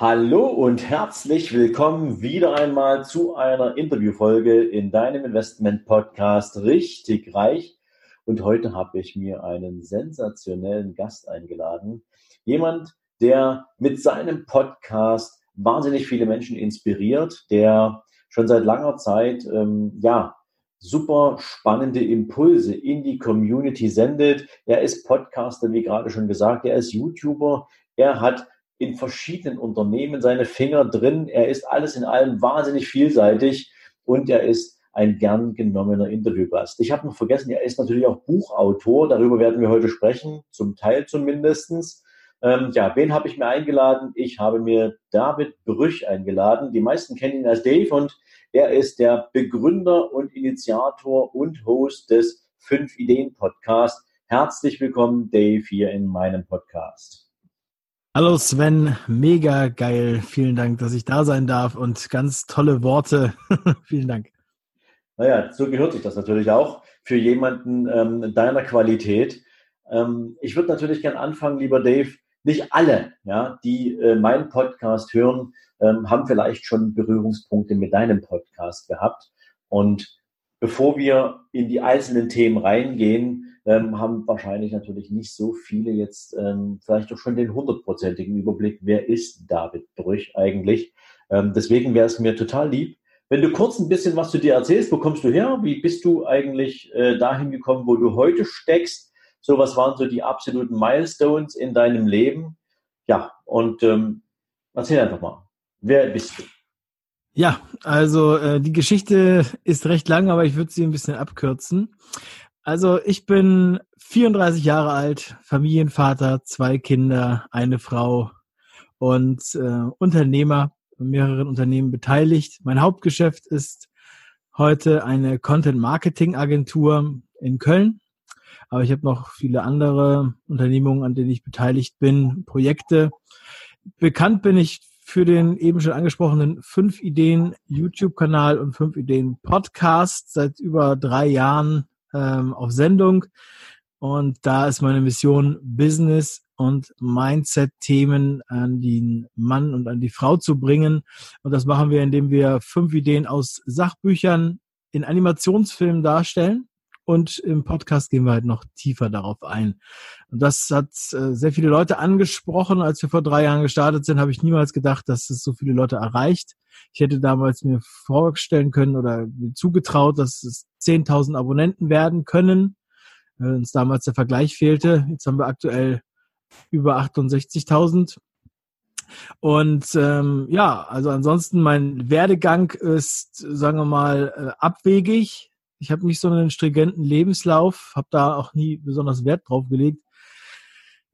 Hallo und herzlich willkommen wieder einmal zu einer Interviewfolge in deinem Investment Podcast Richtig Reich. Und heute habe ich mir einen sensationellen Gast eingeladen. Jemand, der mit seinem Podcast wahnsinnig viele Menschen inspiriert, der schon seit langer Zeit, ähm, ja, super spannende Impulse in die Community sendet. Er ist Podcaster, wie gerade schon gesagt. Er ist YouTuber. Er hat in verschiedenen Unternehmen seine Finger drin. Er ist alles in allem wahnsinnig vielseitig und er ist ein gern genommener Interviewgast. Ich habe noch vergessen, er ist natürlich auch Buchautor. Darüber werden wir heute sprechen, zum Teil zumindestens. Ähm, ja, wen habe ich mir eingeladen? Ich habe mir David Brüch eingeladen. Die meisten kennen ihn als Dave und er ist der Begründer und Initiator und Host des Fünf Ideen Podcast. Herzlich willkommen, Dave, hier in meinem Podcast. Hallo Sven, mega geil. Vielen Dank, dass ich da sein darf und ganz tolle Worte. Vielen Dank. Naja, so gehört sich das natürlich auch für jemanden ähm, deiner Qualität. Ähm, ich würde natürlich gern anfangen, lieber Dave. Nicht alle, ja, die äh, meinen Podcast hören, ähm, haben vielleicht schon Berührungspunkte mit deinem Podcast gehabt. Und bevor wir in die einzelnen Themen reingehen, ähm, haben wahrscheinlich natürlich nicht so viele jetzt ähm, vielleicht doch schon den hundertprozentigen Überblick, wer ist David Brüch eigentlich. Ähm, deswegen wäre es mir total lieb, wenn du kurz ein bisschen was zu dir erzählst, wo kommst du her? Wie bist du eigentlich äh, dahin gekommen, wo du heute steckst? So, was waren so die absoluten Milestones in deinem Leben? Ja, und ähm, erzähl einfach mal. Wer bist du? Ja, also äh, die Geschichte ist recht lang, aber ich würde sie ein bisschen abkürzen. Also ich bin 34 Jahre alt, Familienvater, zwei Kinder, eine Frau und äh, Unternehmer, mehreren Unternehmen beteiligt. Mein Hauptgeschäft ist heute eine Content-Marketing-Agentur in Köln. Aber ich habe noch viele andere Unternehmungen, an denen ich beteiligt bin, Projekte. Bekannt bin ich für den eben schon angesprochenen fünf Ideen YouTube-Kanal und fünf Ideen Podcast seit über drei Jahren ähm, auf Sendung. Und da ist meine Mission, Business und Mindset-Themen an den Mann und an die Frau zu bringen. Und das machen wir, indem wir fünf Ideen aus Sachbüchern in Animationsfilmen darstellen. Und im Podcast gehen wir halt noch tiefer darauf ein. Und das hat äh, sehr viele Leute angesprochen. Als wir vor drei Jahren gestartet sind, habe ich niemals gedacht, dass es so viele Leute erreicht. Ich hätte damals mir vorstellen können oder mir zugetraut, dass es 10.000 Abonnenten werden können. Weil uns damals der Vergleich fehlte. Jetzt haben wir aktuell über 68.000. Und ähm, ja, also ansonsten mein Werdegang ist, sagen wir mal, äh, abwegig. Ich habe nicht so einen stringenten Lebenslauf, habe da auch nie besonders Wert drauf gelegt.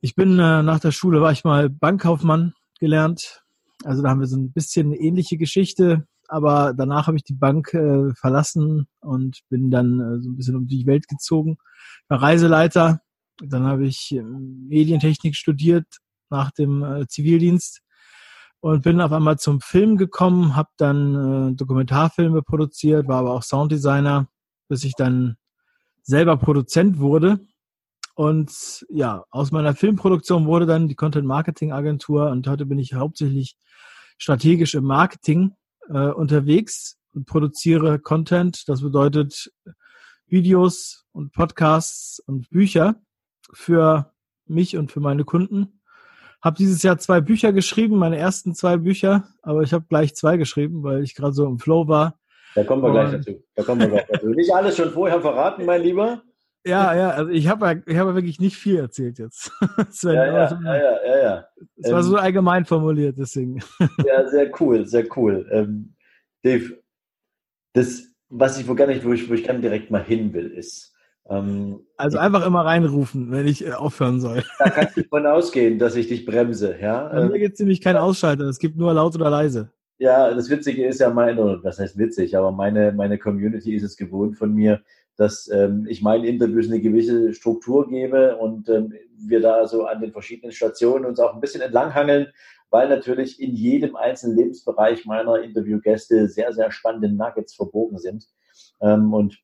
Ich bin äh, nach der Schule, war ich mal Bankkaufmann gelernt, also da haben wir so ein bisschen eine ähnliche Geschichte, aber danach habe ich die Bank äh, verlassen und bin dann äh, so ein bisschen um die Welt gezogen. War Reiseleiter, dann habe ich äh, Medientechnik studiert nach dem äh, Zivildienst und bin auf einmal zum Film gekommen, habe dann äh, Dokumentarfilme produziert, war aber auch Sounddesigner, bis ich dann selber Produzent wurde und ja, aus meiner Filmproduktion wurde dann die Content Marketing Agentur und heute bin ich hauptsächlich strategisch im Marketing äh, unterwegs und produziere Content. Das bedeutet Videos und Podcasts und Bücher für mich und für meine Kunden. Habe dieses Jahr zwei Bücher geschrieben, meine ersten zwei Bücher, aber ich habe gleich zwei geschrieben, weil ich gerade so im Flow war. Da kommen wir gleich dazu. Da kommen wir gleich dazu. Nicht alles schon vorher verraten, mein Lieber. Ja, ja, also ich habe ich hab wirklich nicht viel erzählt jetzt. Sven, ja, ja, also, ja, ja, ja, ja. Es war ähm, so allgemein formuliert, deswegen. Ja, sehr cool, sehr cool. Ähm, Dave, das, was ich wo gar nicht, wo ich, wo ich gerne direkt mal hin will, ist. Ähm, also einfach immer reinrufen, wenn ich äh, aufhören soll. Da kannst du davon ausgehen, dass ich dich bremse, ja. Bei mir gibt es nämlich keinen Ausschalter, es gibt nur laut oder leise. Ja, das Witzige ist ja meine, das heißt witzig, aber meine, meine Community ist es gewohnt von mir, dass ähm, ich meinen Interviews eine gewisse Struktur gebe und ähm, wir da so an den verschiedenen Stationen uns auch ein bisschen entlanghangeln, weil natürlich in jedem einzelnen Lebensbereich meiner Interviewgäste sehr, sehr spannende Nuggets verbogen sind. Ähm, und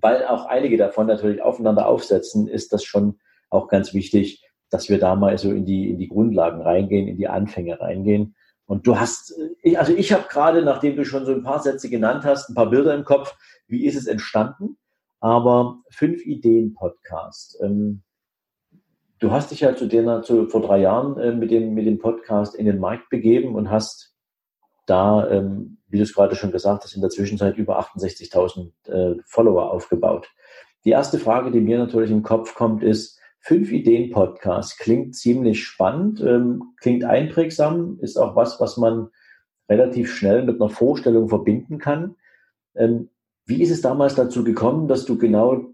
weil auch einige davon natürlich aufeinander aufsetzen, ist das schon auch ganz wichtig, dass wir da mal so in die, in die Grundlagen reingehen, in die Anfänge reingehen. Und du hast, also ich habe gerade, nachdem du schon so ein paar Sätze genannt hast, ein paar Bilder im Kopf, wie ist es entstanden? Aber fünf Ideen Podcast. Ähm, du hast dich ja zu denen zu, vor drei Jahren äh, mit dem mit dem Podcast in den Markt begeben und hast da, ähm, wie du es gerade schon gesagt hast, in der Zwischenzeit über 68.000 äh, Follower aufgebaut. Die erste Frage, die mir natürlich im Kopf kommt, ist, Fünf Ideen Podcast klingt ziemlich spannend, ähm, klingt einprägsam, ist auch was, was man relativ schnell mit einer Vorstellung verbinden kann. Ähm, wie ist es damals dazu gekommen, dass du genau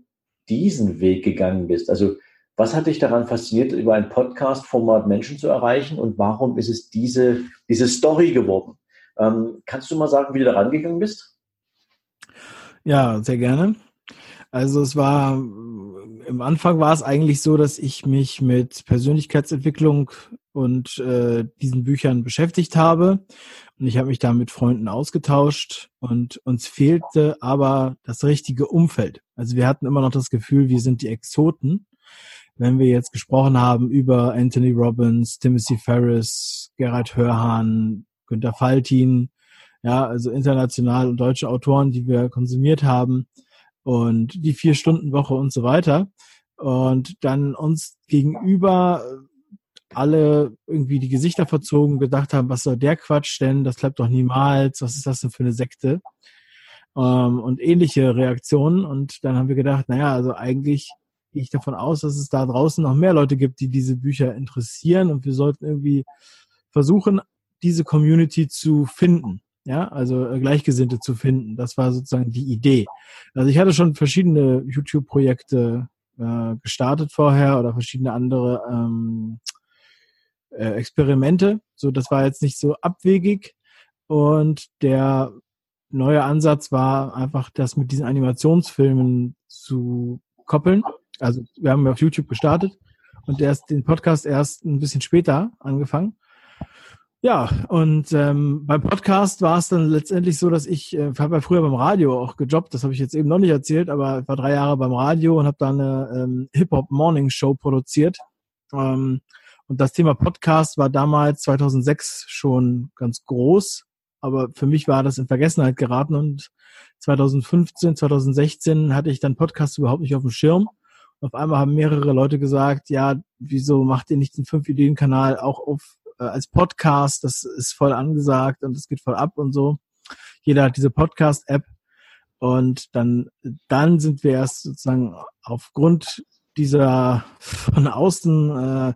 diesen Weg gegangen bist? Also was hat dich daran fasziniert, über ein Podcast-Format Menschen zu erreichen und warum ist es diese, diese Story geworden? Ähm, kannst du mal sagen, wie du da rangegangen bist? Ja, sehr gerne. Also es war, im Anfang war es eigentlich so, dass ich mich mit Persönlichkeitsentwicklung und äh, diesen Büchern beschäftigt habe. Und ich habe mich da mit Freunden ausgetauscht und uns fehlte aber das richtige Umfeld. Also wir hatten immer noch das Gefühl, wir sind die Exoten. Wenn wir jetzt gesprochen haben über Anthony Robbins, Timothy Ferris, Gerhard Hörhan, Günter Faltin, ja, also international und deutsche Autoren, die wir konsumiert haben, und die vier Stunden Woche und so weiter. Und dann uns gegenüber alle irgendwie die Gesichter verzogen, gedacht haben, was soll der Quatsch denn? Das klappt doch niemals. Was ist das denn für eine Sekte? Ähm, und ähnliche Reaktionen. Und dann haben wir gedacht, naja, also eigentlich gehe ich davon aus, dass es da draußen noch mehr Leute gibt, die diese Bücher interessieren. Und wir sollten irgendwie versuchen, diese Community zu finden ja, also äh, Gleichgesinnte zu finden. Das war sozusagen die Idee. Also ich hatte schon verschiedene YouTube-Projekte äh, gestartet vorher oder verschiedene andere ähm, äh, Experimente. So, das war jetzt nicht so abwegig. Und der neue Ansatz war einfach, das mit diesen Animationsfilmen zu koppeln. Also wir haben auf YouTube gestartet und erst den Podcast erst ein bisschen später angefangen. Ja, und ähm, beim Podcast war es dann letztendlich so, dass ich, äh, habe ja früher beim Radio auch gejobbt, das habe ich jetzt eben noch nicht erzählt, aber war drei Jahre beim Radio und habe da eine ähm, Hip-Hop-Morning-Show produziert. Ähm, und das Thema Podcast war damals 2006 schon ganz groß, aber für mich war das in Vergessenheit geraten und 2015, 2016 hatte ich dann Podcast überhaupt nicht auf dem Schirm. Auf einmal haben mehrere Leute gesagt, ja, wieso macht ihr nicht den Fünf-Ideen-Kanal auch auf äh, als Podcast, das ist voll angesagt und es geht voll ab und so. Jeder hat diese Podcast-App und dann, dann sind wir erst sozusagen aufgrund dieser von außen äh,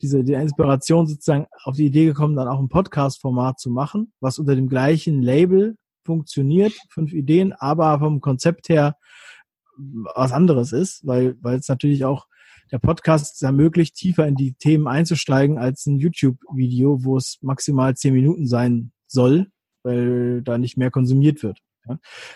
diese die Inspiration sozusagen auf die Idee gekommen, dann auch ein Podcast-Format zu machen, was unter dem gleichen Label funktioniert, fünf Ideen, aber vom Konzept her was anderes ist, weil weil es natürlich auch der Podcast ermöglicht, tiefer in die Themen einzusteigen als ein YouTube-Video, wo es maximal zehn Minuten sein soll, weil da nicht mehr konsumiert wird.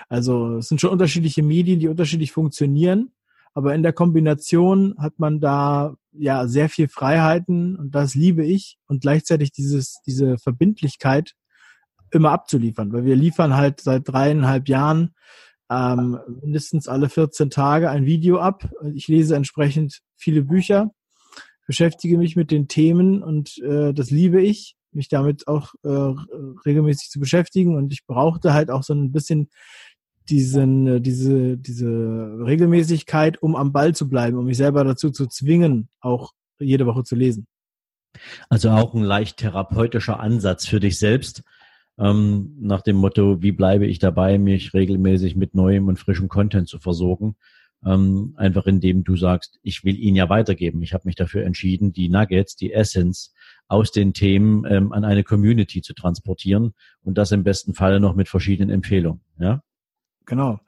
Also es sind schon unterschiedliche Medien, die unterschiedlich funktionieren, aber in der Kombination hat man da ja sehr viel Freiheiten und das liebe ich und gleichzeitig dieses diese Verbindlichkeit immer abzuliefern, weil wir liefern halt seit dreieinhalb Jahren ähm, mindestens alle 14 Tage ein Video ab. Ich lese entsprechend viele Bücher, beschäftige mich mit den Themen und äh, das liebe ich, mich damit auch äh, regelmäßig zu beschäftigen. Und ich brauchte halt auch so ein bisschen diesen, äh, diese, diese Regelmäßigkeit, um am Ball zu bleiben, um mich selber dazu zu zwingen, auch jede Woche zu lesen. Also auch ein leicht therapeutischer Ansatz für dich selbst, ähm, nach dem Motto, wie bleibe ich dabei, mich regelmäßig mit neuem und frischem Content zu versorgen. Ähm, einfach indem du sagst, ich will ihn ja weitergeben. Ich habe mich dafür entschieden, die Nuggets, die Essence aus den Themen ähm, an eine Community zu transportieren und das im besten Falle noch mit verschiedenen Empfehlungen. Ja? Genau.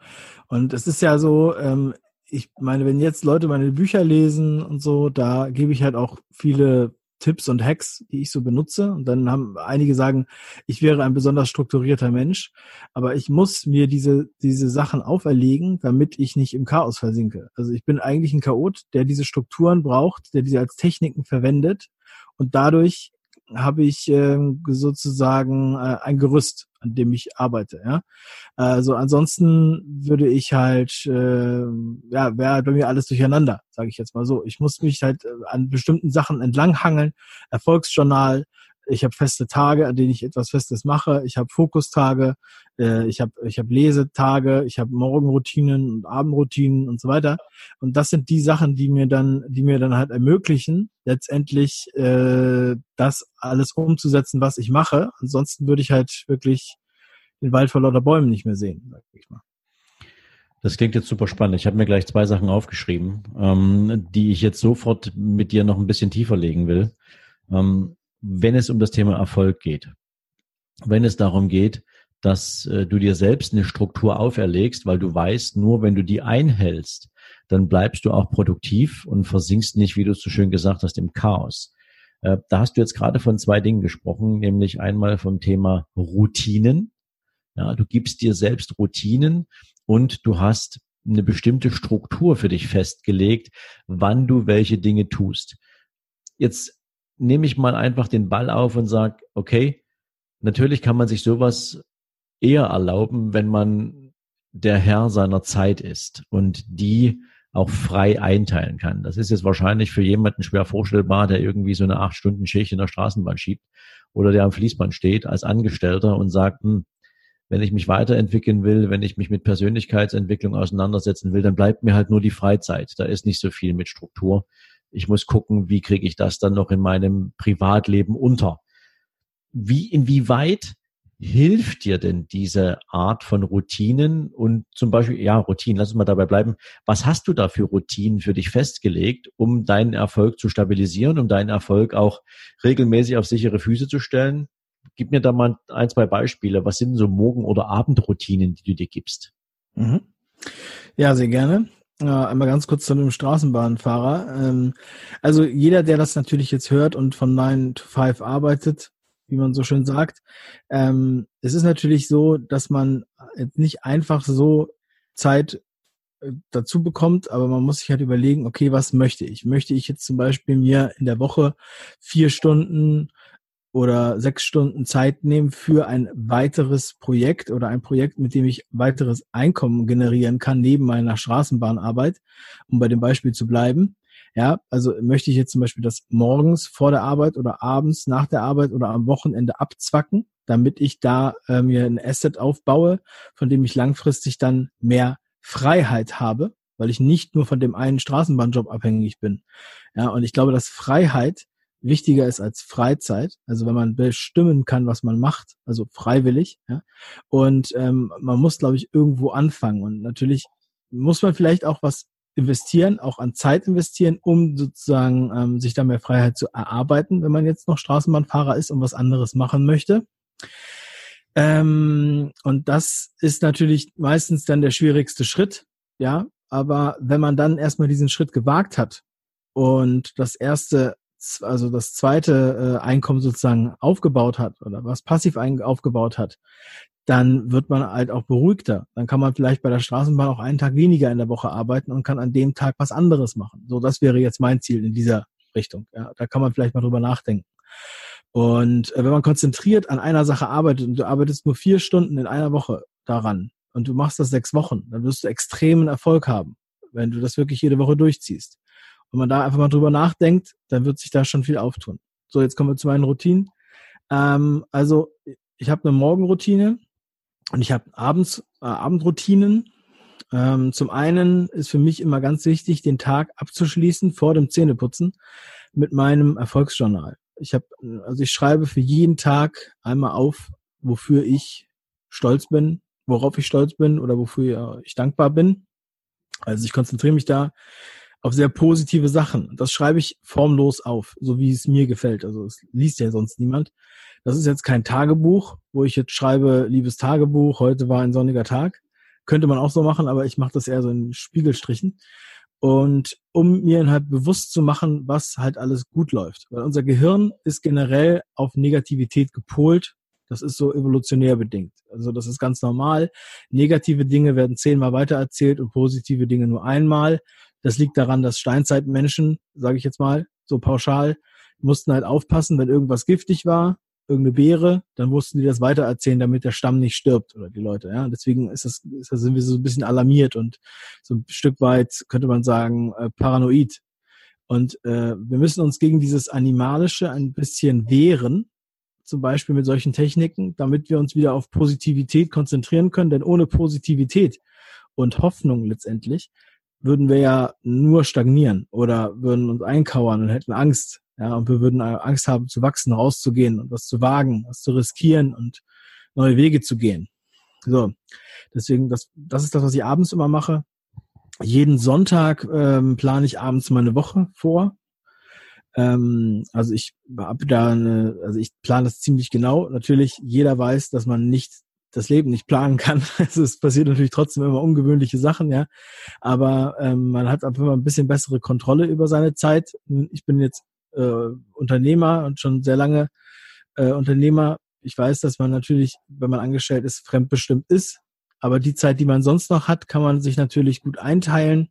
Und es ist ja so, ähm, ich meine, wenn jetzt Leute meine Bücher lesen und so, da gebe ich halt auch viele Tipps und Hacks, die ich so benutze. Und dann haben einige sagen, ich wäre ein besonders strukturierter Mensch, aber ich muss mir diese, diese Sachen auferlegen, damit ich nicht im Chaos versinke. Also ich bin eigentlich ein Chaot, der diese Strukturen braucht, der diese als Techniken verwendet und dadurch habe ich äh, sozusagen äh, ein Gerüst, an dem ich arbeite. Ja, also ansonsten würde ich halt, äh, ja, wäre halt bei mir alles durcheinander, sage ich jetzt mal so. Ich muss mich halt äh, an bestimmten Sachen entlanghangeln. Erfolgsjournal, ich habe feste Tage, an denen ich etwas Festes mache. Ich habe Fokustage, äh, ich habe ich hab Lesetage, ich habe Morgenroutinen und Abendroutinen und so weiter. Und das sind die Sachen, die mir dann, die mir dann halt ermöglichen, letztendlich äh, das alles umzusetzen, was ich mache. Ansonsten würde ich halt wirklich den Wald vor lauter Bäumen nicht mehr sehen, sag ich mal. Das klingt jetzt super spannend. Ich habe mir gleich zwei Sachen aufgeschrieben, ähm, die ich jetzt sofort mit dir noch ein bisschen tiefer legen will. Ähm, wenn es um das Thema Erfolg geht. Wenn es darum geht, dass äh, du dir selbst eine Struktur auferlegst, weil du weißt, nur wenn du die einhältst, dann bleibst du auch produktiv und versinkst nicht, wie du es so schön gesagt hast, im Chaos. Äh, da hast du jetzt gerade von zwei Dingen gesprochen, nämlich einmal vom Thema Routinen. Ja, du gibst dir selbst Routinen und du hast eine bestimmte Struktur für dich festgelegt, wann du welche Dinge tust. Jetzt nehme ich mal einfach den Ball auf und sage, okay, natürlich kann man sich sowas eher erlauben, wenn man der Herr seiner Zeit ist und die auch frei einteilen kann. Das ist jetzt wahrscheinlich für jemanden schwer vorstellbar, der irgendwie so eine acht Stunden Schicht in der Straßenbahn schiebt oder der am Fließband steht als Angestellter und sagt, hm, wenn ich mich weiterentwickeln will, wenn ich mich mit Persönlichkeitsentwicklung auseinandersetzen will, dann bleibt mir halt nur die Freizeit. Da ist nicht so viel mit Struktur ich muss gucken, wie kriege ich das dann noch in meinem Privatleben unter. Wie, inwieweit hilft dir denn diese Art von Routinen und zum Beispiel, ja, Routinen, lass uns mal dabei bleiben. Was hast du da für Routinen für dich festgelegt, um deinen Erfolg zu stabilisieren, um deinen Erfolg auch regelmäßig auf sichere Füße zu stellen? Gib mir da mal ein, zwei Beispiele. Was sind so Morgen- oder Abendroutinen, die du dir gibst? Mhm. Ja, sehr gerne. Ja, einmal ganz kurz zu einem Straßenbahnfahrer. Ähm, also jeder, der das natürlich jetzt hört und von 9 to 5 arbeitet, wie man so schön sagt, ähm, es ist natürlich so, dass man nicht einfach so Zeit äh, dazu bekommt, aber man muss sich halt überlegen, okay, was möchte ich? Möchte ich jetzt zum Beispiel mir in der Woche vier Stunden oder sechs Stunden Zeit nehmen für ein weiteres Projekt oder ein Projekt, mit dem ich weiteres Einkommen generieren kann neben meiner Straßenbahnarbeit, um bei dem Beispiel zu bleiben. Ja, also möchte ich jetzt zum Beispiel das morgens vor der Arbeit oder abends nach der Arbeit oder am Wochenende abzwacken, damit ich da äh, mir ein Asset aufbaue, von dem ich langfristig dann mehr Freiheit habe, weil ich nicht nur von dem einen Straßenbahnjob abhängig bin. Ja, und ich glaube, dass Freiheit wichtiger ist als Freizeit. Also wenn man bestimmen kann, was man macht, also freiwillig. Ja? Und ähm, man muss, glaube ich, irgendwo anfangen. Und natürlich muss man vielleicht auch was investieren, auch an Zeit investieren, um sozusagen ähm, sich da mehr Freiheit zu erarbeiten, wenn man jetzt noch Straßenbahnfahrer ist und was anderes machen möchte. Ähm, und das ist natürlich meistens dann der schwierigste Schritt, ja. Aber wenn man dann erstmal diesen Schritt gewagt hat und das erste also das zweite äh, Einkommen sozusagen aufgebaut hat oder was passiv aufgebaut hat, dann wird man halt auch beruhigter. Dann kann man vielleicht bei der Straßenbahn auch einen Tag weniger in der Woche arbeiten und kann an dem Tag was anderes machen. So, das wäre jetzt mein Ziel in dieser Richtung. Ja, da kann man vielleicht mal drüber nachdenken. Und äh, wenn man konzentriert an einer Sache arbeitet und du arbeitest nur vier Stunden in einer Woche daran und du machst das sechs Wochen, dann wirst du extremen Erfolg haben, wenn du das wirklich jede Woche durchziehst. Wenn man da einfach mal drüber nachdenkt, dann wird sich da schon viel auftun. So, jetzt kommen wir zu meinen Routinen. Ähm, also ich habe eine Morgenroutine und ich habe abends äh, Abendroutinen. Ähm, zum einen ist für mich immer ganz wichtig, den Tag abzuschließen vor dem Zähneputzen mit meinem Erfolgsjournal. Ich habe, also ich schreibe für jeden Tag einmal auf, wofür ich stolz bin, worauf ich stolz bin oder wofür ich dankbar bin. Also ich konzentriere mich da auf sehr positive Sachen. Das schreibe ich formlos auf, so wie es mir gefällt. Also es liest ja sonst niemand. Das ist jetzt kein Tagebuch, wo ich jetzt schreibe, liebes Tagebuch, heute war ein sonniger Tag. Könnte man auch so machen, aber ich mache das eher so in Spiegelstrichen. und um mir halt bewusst zu machen, was halt alles gut läuft. Weil unser Gehirn ist generell auf Negativität gepolt. Das ist so evolutionär bedingt. Also das ist ganz normal. Negative Dinge werden zehnmal weitererzählt und positive Dinge nur einmal. Das liegt daran, dass Steinzeitmenschen, sage ich jetzt mal, so pauschal, mussten halt aufpassen, wenn irgendwas giftig war, irgendeine Beere, dann wussten die das weitererzählen, damit der Stamm nicht stirbt oder die Leute. Ja, deswegen ist das, ist das sind wir so ein bisschen alarmiert und so ein Stück weit könnte man sagen äh, paranoid. Und äh, wir müssen uns gegen dieses Animalische ein bisschen wehren, zum Beispiel mit solchen Techniken, damit wir uns wieder auf Positivität konzentrieren können. Denn ohne Positivität und Hoffnung letztendlich würden wir ja nur stagnieren oder würden uns einkauern und hätten Angst, ja, und wir würden Angst haben zu wachsen, rauszugehen und was zu wagen, was zu riskieren und neue Wege zu gehen. So, deswegen, das, das ist das, was ich abends immer mache. Jeden Sonntag ähm, plane ich abends meine Woche vor. Ähm, also ich habe da eine, also ich plane das ziemlich genau. Natürlich, jeder weiß, dass man nicht das Leben nicht planen kann. Also es passiert natürlich trotzdem immer ungewöhnliche Sachen, ja. Aber ähm, man hat einfach immer ein bisschen bessere Kontrolle über seine Zeit. Ich bin jetzt äh, Unternehmer und schon sehr lange äh, Unternehmer. Ich weiß, dass man natürlich, wenn man angestellt ist, fremdbestimmt ist. Aber die Zeit, die man sonst noch hat, kann man sich natürlich gut einteilen.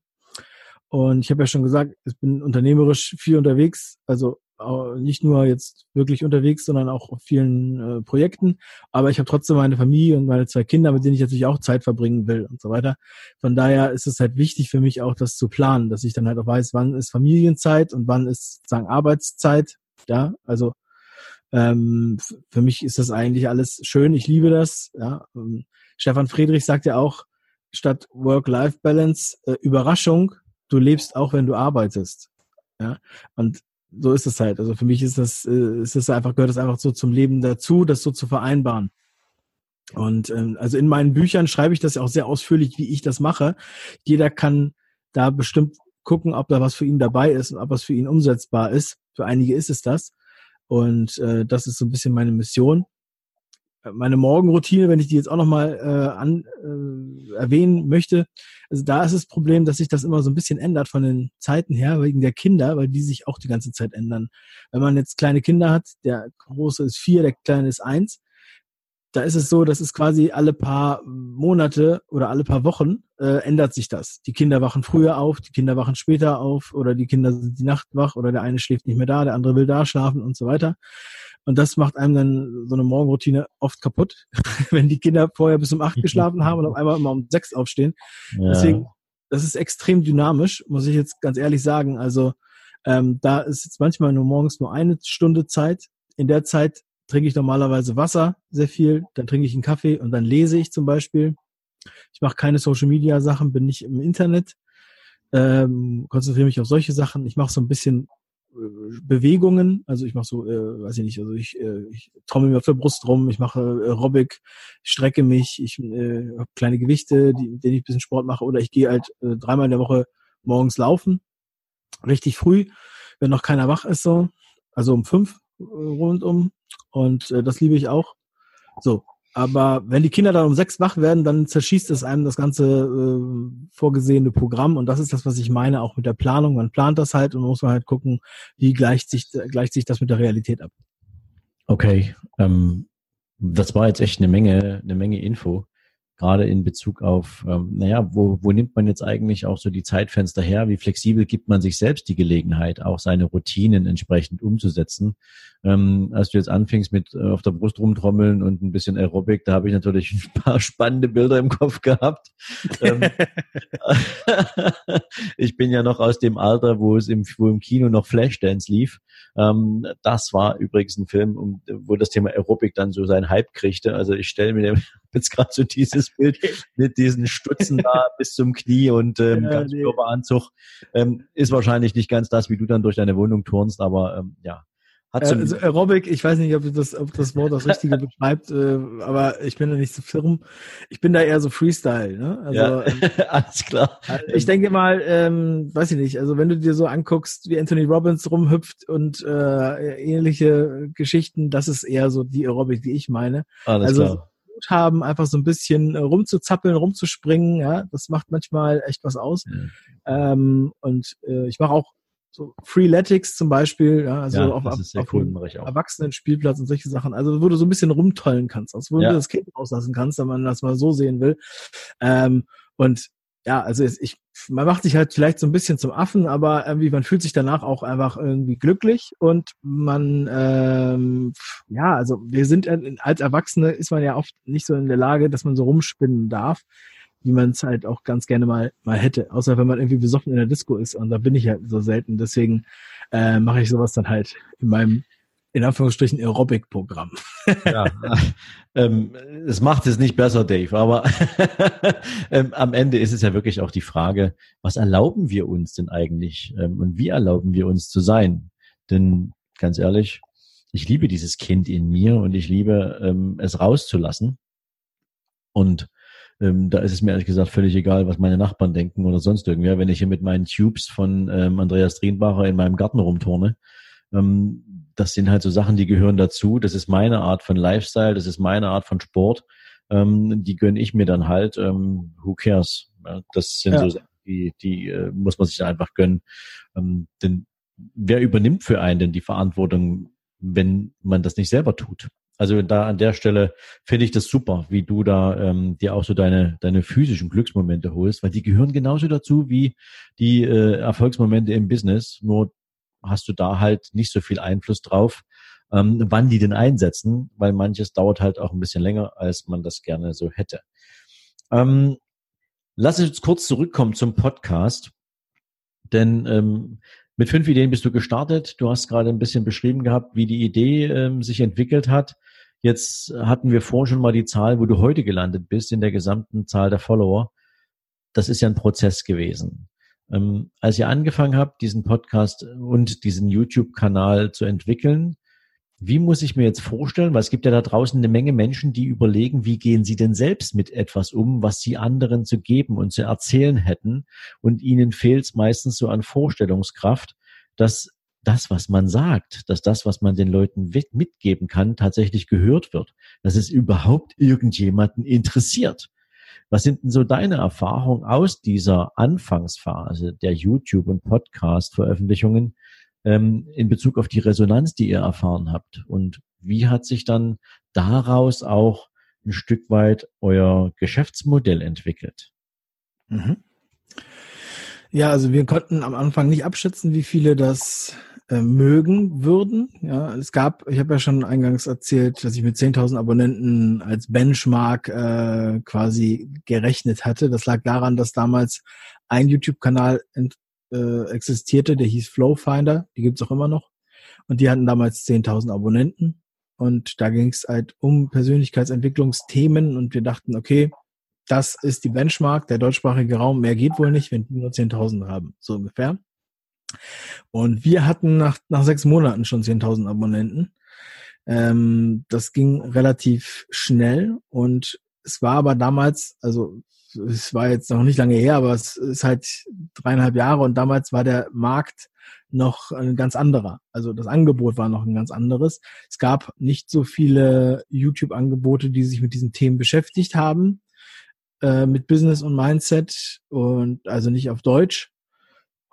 Und ich habe ja schon gesagt, ich bin unternehmerisch viel unterwegs. Also nicht nur jetzt wirklich unterwegs, sondern auch auf vielen äh, Projekten. Aber ich habe trotzdem meine Familie und meine zwei Kinder, mit denen ich natürlich auch Zeit verbringen will und so weiter. Von daher ist es halt wichtig für mich auch, das zu planen, dass ich dann halt auch weiß, wann ist Familienzeit und wann ist sozusagen Arbeitszeit. Ja, also ähm, für mich ist das eigentlich alles schön. Ich liebe das. Ja, ähm, Stefan Friedrich sagt ja auch statt Work-Life-Balance äh, Überraschung. Du lebst auch, wenn du arbeitest. Ja, und so ist es halt. Also für mich ist das, äh, ist das einfach, gehört das einfach so zum Leben dazu, das so zu vereinbaren. Und ähm, also in meinen Büchern schreibe ich das auch sehr ausführlich, wie ich das mache. Jeder kann da bestimmt gucken, ob da was für ihn dabei ist und ob was für ihn umsetzbar ist. Für einige ist es das. Und äh, das ist so ein bisschen meine Mission meine Morgenroutine, wenn ich die jetzt auch nochmal äh, an, äh, erwähnen möchte, also da ist das Problem, dass sich das immer so ein bisschen ändert von den Zeiten her, wegen der Kinder, weil die sich auch die ganze Zeit ändern. Wenn man jetzt kleine Kinder hat, der große ist vier, der kleine ist eins, da ist es so, dass es quasi alle paar Monate oder alle paar Wochen äh, ändert sich das. Die Kinder wachen früher auf, die Kinder wachen später auf oder die Kinder sind die Nacht wach oder der eine schläft nicht mehr da, der andere will da schlafen und so weiter. Und das macht einem dann so eine Morgenroutine oft kaputt, wenn die Kinder vorher bis um acht geschlafen haben und auf einmal immer um sechs aufstehen. Ja. Deswegen, das ist extrem dynamisch, muss ich jetzt ganz ehrlich sagen. Also ähm, da ist jetzt manchmal nur morgens nur eine Stunde Zeit. In der Zeit trinke ich normalerweise Wasser sehr viel, dann trinke ich einen Kaffee und dann lese ich zum Beispiel. Ich mache keine Social Media Sachen, bin nicht im Internet, ähm, konzentriere mich auf solche Sachen. Ich mache so ein bisschen Bewegungen, also ich mache so, äh, weiß ich nicht, also ich, äh, ich trommel mir auf der Brust rum, ich mache äh, Aerobic, strecke mich, ich äh, habe kleine Gewichte, die, mit denen ich ein bisschen Sport mache, oder ich gehe halt äh, dreimal in der Woche morgens laufen, richtig früh, wenn noch keiner wach ist so, also um fünf äh, rundum. Und äh, das liebe ich auch. So, aber wenn die Kinder dann um sechs wach werden, dann zerschießt es einem das ganze äh, vorgesehene Programm. Und das ist das, was ich meine, auch mit der Planung. Man plant das halt und muss man halt gucken, wie gleicht sich, gleicht sich das mit der Realität ab. Okay, ähm, das war jetzt echt eine Menge, eine Menge Info gerade in Bezug auf, ähm, naja, wo, wo nimmt man jetzt eigentlich auch so die Zeitfenster her? Wie flexibel gibt man sich selbst die Gelegenheit, auch seine Routinen entsprechend umzusetzen? Ähm, als du jetzt anfingst mit äh, auf der Brust rumtrommeln und ein bisschen Aerobic, da habe ich natürlich ein paar spannende Bilder im Kopf gehabt. ähm, ich bin ja noch aus dem Alter, wo es im, wo im Kino noch Flashdance lief. Ähm, das war übrigens ein Film, wo das Thema Aerobic dann so seinen Hype kriegte. Also ich stelle mir jetzt gerade so dieses Bild mit diesen Stutzen da bis zum Knie und ähm, ja, ganz nee. Körperanzug. Ähm, ist wahrscheinlich nicht ganz das, wie du dann durch deine Wohnung turnst, aber ähm, ja, hat so also Aerobic, ich weiß nicht, ob das, ob das Wort das Richtige beschreibt, äh, aber ich bin da nicht so firm. Ich bin da eher so Freestyle. Ne? Also, ja, ähm, alles klar. Also ich denke mal, ähm, weiß ich nicht, also wenn du dir so anguckst, wie Anthony Robbins rumhüpft und äh, ähnliche Geschichten, das ist eher so die Aerobic, die ich meine. Alles also klar Mut haben, einfach so ein bisschen äh, rumzuzappeln, rumzuspringen. Ja, das macht manchmal echt was aus. Ja. Ähm, und äh, ich mache auch so Freeletics zum Beispiel, ja, also ja, auf, auf, auf cool, Erwachsenen-Spielplatz und solche Sachen. Also wo du so ein bisschen rumtollen kannst, also wo ja. du das Kind rauslassen kannst, wenn man das mal so sehen will. Ähm, und ja, also ich, man macht sich halt vielleicht so ein bisschen zum Affen, aber irgendwie man fühlt sich danach auch einfach irgendwie glücklich und man, ähm, ja, also wir sind als Erwachsene ist man ja oft nicht so in der Lage, dass man so rumspinnen darf, wie man es halt auch ganz gerne mal mal hätte, außer wenn man irgendwie besoffen in der Disco ist und da bin ich halt so selten, deswegen äh, mache ich sowas dann halt in meinem in Anführungsstrichen Aerobic-Programm. ja, ähm, es macht es nicht besser, Dave, aber ähm, am Ende ist es ja wirklich auch die Frage, was erlauben wir uns denn eigentlich ähm, und wie erlauben wir uns zu sein? Denn ganz ehrlich, ich liebe dieses Kind in mir und ich liebe ähm, es rauszulassen. Und ähm, da ist es mir ehrlich gesagt völlig egal, was meine Nachbarn denken oder sonst irgendwer. Wenn ich hier mit meinen Tubes von ähm, Andreas Drienbacher in meinem Garten rumturne, das sind halt so Sachen, die gehören dazu. Das ist meine Art von Lifestyle, das ist meine Art von Sport. Ähm, die gönne ich mir dann halt. Ähm, who cares? Das sind ja. so Sachen, die, die äh, muss man sich einfach gönnen. Ähm, denn wer übernimmt für einen denn die Verantwortung, wenn man das nicht selber tut? Also da an der Stelle finde ich das super, wie du da ähm, dir auch so deine, deine physischen Glücksmomente holst, weil die gehören genauso dazu wie die äh, Erfolgsmomente im Business. Nur hast du da halt nicht so viel Einfluss drauf, ähm, wann die denn einsetzen, weil manches dauert halt auch ein bisschen länger, als man das gerne so hätte. Ähm, lass uns kurz zurückkommen zum Podcast, denn ähm, mit fünf Ideen bist du gestartet. Du hast gerade ein bisschen beschrieben gehabt, wie die Idee ähm, sich entwickelt hat. Jetzt hatten wir vorhin schon mal die Zahl, wo du heute gelandet bist in der gesamten Zahl der Follower. Das ist ja ein Prozess gewesen. Ähm, als ihr angefangen habt, diesen Podcast und diesen YouTube-Kanal zu entwickeln, wie muss ich mir jetzt vorstellen, weil es gibt ja da draußen eine Menge Menschen, die überlegen, wie gehen sie denn selbst mit etwas um, was sie anderen zu geben und zu erzählen hätten. Und ihnen fehlt es meistens so an Vorstellungskraft, dass das, was man sagt, dass das, was man den Leuten mitgeben kann, tatsächlich gehört wird, dass es überhaupt irgendjemanden interessiert. Was sind denn so deine Erfahrungen aus dieser Anfangsphase der YouTube- und Podcast-Veröffentlichungen ähm, in Bezug auf die Resonanz, die ihr erfahren habt? Und wie hat sich dann daraus auch ein Stück weit euer Geschäftsmodell entwickelt? Mhm. Ja, also wir konnten am Anfang nicht abschätzen, wie viele das äh, mögen würden. Ja, es gab, ich habe ja schon eingangs erzählt, dass ich mit 10.000 Abonnenten als Benchmark äh, quasi gerechnet hatte. Das lag daran, dass damals ein YouTube-Kanal äh, existierte, der hieß Flowfinder. Die gibt's auch immer noch. Und die hatten damals 10.000 Abonnenten. Und da ging es halt um Persönlichkeitsentwicklungsthemen. Und wir dachten, okay, das ist die Benchmark, der deutschsprachige Raum. Mehr geht wohl nicht, wenn die nur 10.000 haben, so ungefähr. Und wir hatten nach, nach sechs Monaten schon 10.000 Abonnenten. Ähm, das ging relativ schnell und es war aber damals, also es war jetzt noch nicht lange her, aber es ist halt dreieinhalb Jahre und damals war der Markt noch ein ganz anderer. Also das Angebot war noch ein ganz anderes. Es gab nicht so viele YouTube-Angebote, die sich mit diesen Themen beschäftigt haben, äh, mit Business und Mindset und also nicht auf Deutsch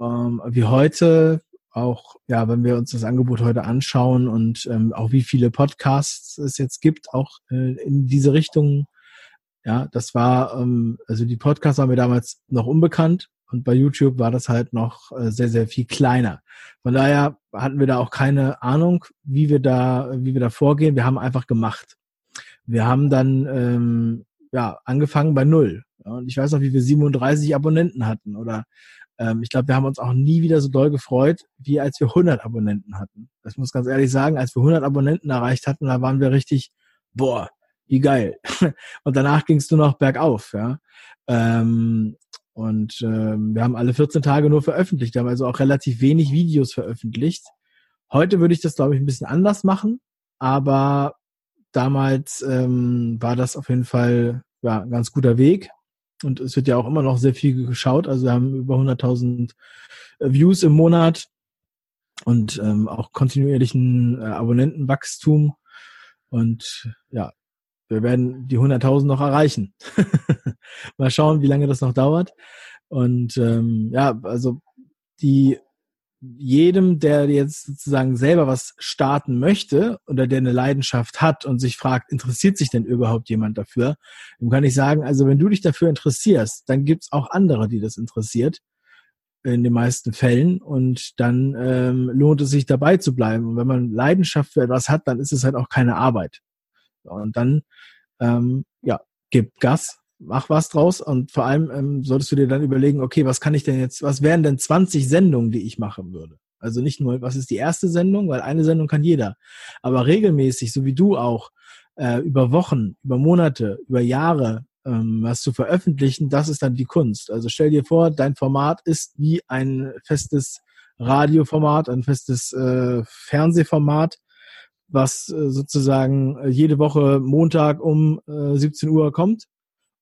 ähm, wie heute, auch ja, wenn wir uns das Angebot heute anschauen und ähm, auch wie viele Podcasts es jetzt gibt, auch äh, in diese Richtung. Ja, das war, ähm, also die Podcasts waren mir damals noch unbekannt und bei YouTube war das halt noch äh, sehr, sehr viel kleiner. Von daher hatten wir da auch keine Ahnung, wie wir da, wie wir da vorgehen. Wir haben einfach gemacht. Wir haben dann ähm, ja angefangen bei null. Ja, und ich weiß noch, wie wir 37 Abonnenten hatten oder ähm, ich glaube, wir haben uns auch nie wieder so doll gefreut, wie als wir 100 Abonnenten hatten. Das muss ganz ehrlich sagen, als wir 100 Abonnenten erreicht hatten, da waren wir richtig, boah, wie geil. Und danach ging es nur noch bergauf, ja. Ähm, und ähm, wir haben alle 14 Tage nur veröffentlicht, wir haben also auch relativ wenig Videos veröffentlicht. Heute würde ich das, glaube ich, ein bisschen anders machen, aber damals ähm, war das auf jeden Fall ja, ein ganz guter Weg. Und es wird ja auch immer noch sehr viel geschaut. Also wir haben über 100.000 äh, Views im Monat und ähm, auch kontinuierlichen äh, Abonnentenwachstum. Und ja, wir werden die 100.000 noch erreichen. Mal schauen, wie lange das noch dauert. Und ähm, ja, also die jedem, der jetzt sozusagen selber was starten möchte oder der eine Leidenschaft hat und sich fragt, interessiert sich denn überhaupt jemand dafür, dem kann ich sagen, also wenn du dich dafür interessierst, dann gibt's auch andere, die das interessiert in den meisten Fällen und dann ähm, lohnt es sich dabei zu bleiben. Und wenn man Leidenschaft für etwas hat, dann ist es halt auch keine Arbeit. Und dann ähm, ja, gib Gas, mach was draus und vor allem ähm, solltest du dir dann überlegen, okay, was kann ich denn jetzt, was wären denn 20 Sendungen, die ich machen würde? Also nicht nur, was ist die erste Sendung, weil eine Sendung kann jeder, aber regelmäßig, so wie du auch, äh, über Wochen, über Monate, über Jahre ähm, was zu veröffentlichen, das ist dann die Kunst. Also stell dir vor, dein Format ist wie ein festes Radioformat, ein festes äh, Fernsehformat, was äh, sozusagen äh, jede Woche Montag um äh, 17 Uhr kommt.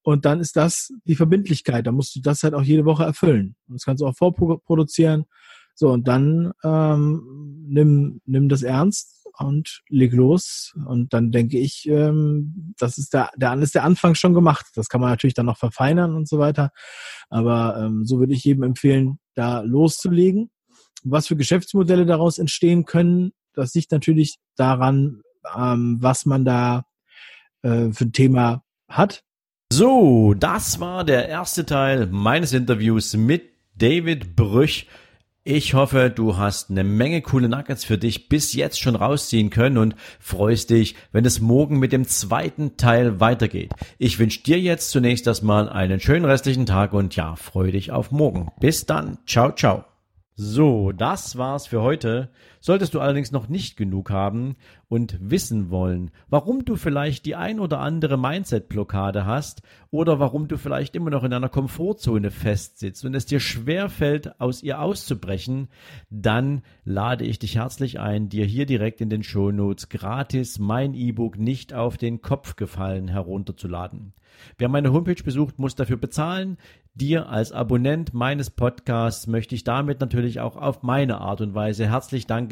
Und dann ist das die Verbindlichkeit. Da musst du das halt auch jede Woche erfüllen. Und das kannst du auch vorproduzieren. So, und dann ähm, nimm, nimm das ernst und leg los. Und dann denke ich, ähm, das ist der, der, ist der Anfang schon gemacht. Das kann man natürlich dann noch verfeinern und so weiter. Aber ähm, so würde ich jedem empfehlen, da loszulegen. Was für Geschäftsmodelle daraus entstehen können, das liegt natürlich daran, ähm, was man da äh, für ein Thema hat. So, das war der erste Teil meines Interviews mit David Brüch. Ich hoffe, du hast eine Menge coole Nuggets für dich bis jetzt schon rausziehen können und freust dich, wenn es morgen mit dem zweiten Teil weitergeht. Ich wünsche dir jetzt zunächst erstmal einen schönen restlichen Tag und ja, freue dich auf morgen. Bis dann. Ciao, ciao. So, das war's für heute. Solltest du allerdings noch nicht genug haben und wissen wollen, warum du vielleicht die ein oder andere Mindset-Blockade hast oder warum du vielleicht immer noch in einer Komfortzone festsitzt und es dir schwer fällt, aus ihr auszubrechen, dann lade ich dich herzlich ein, dir hier direkt in den Shownotes gratis mein E-Book nicht auf den Kopf gefallen herunterzuladen. Wer meine Homepage besucht, muss dafür bezahlen. Dir als Abonnent meines Podcasts möchte ich damit natürlich auch auf meine Art und Weise herzlich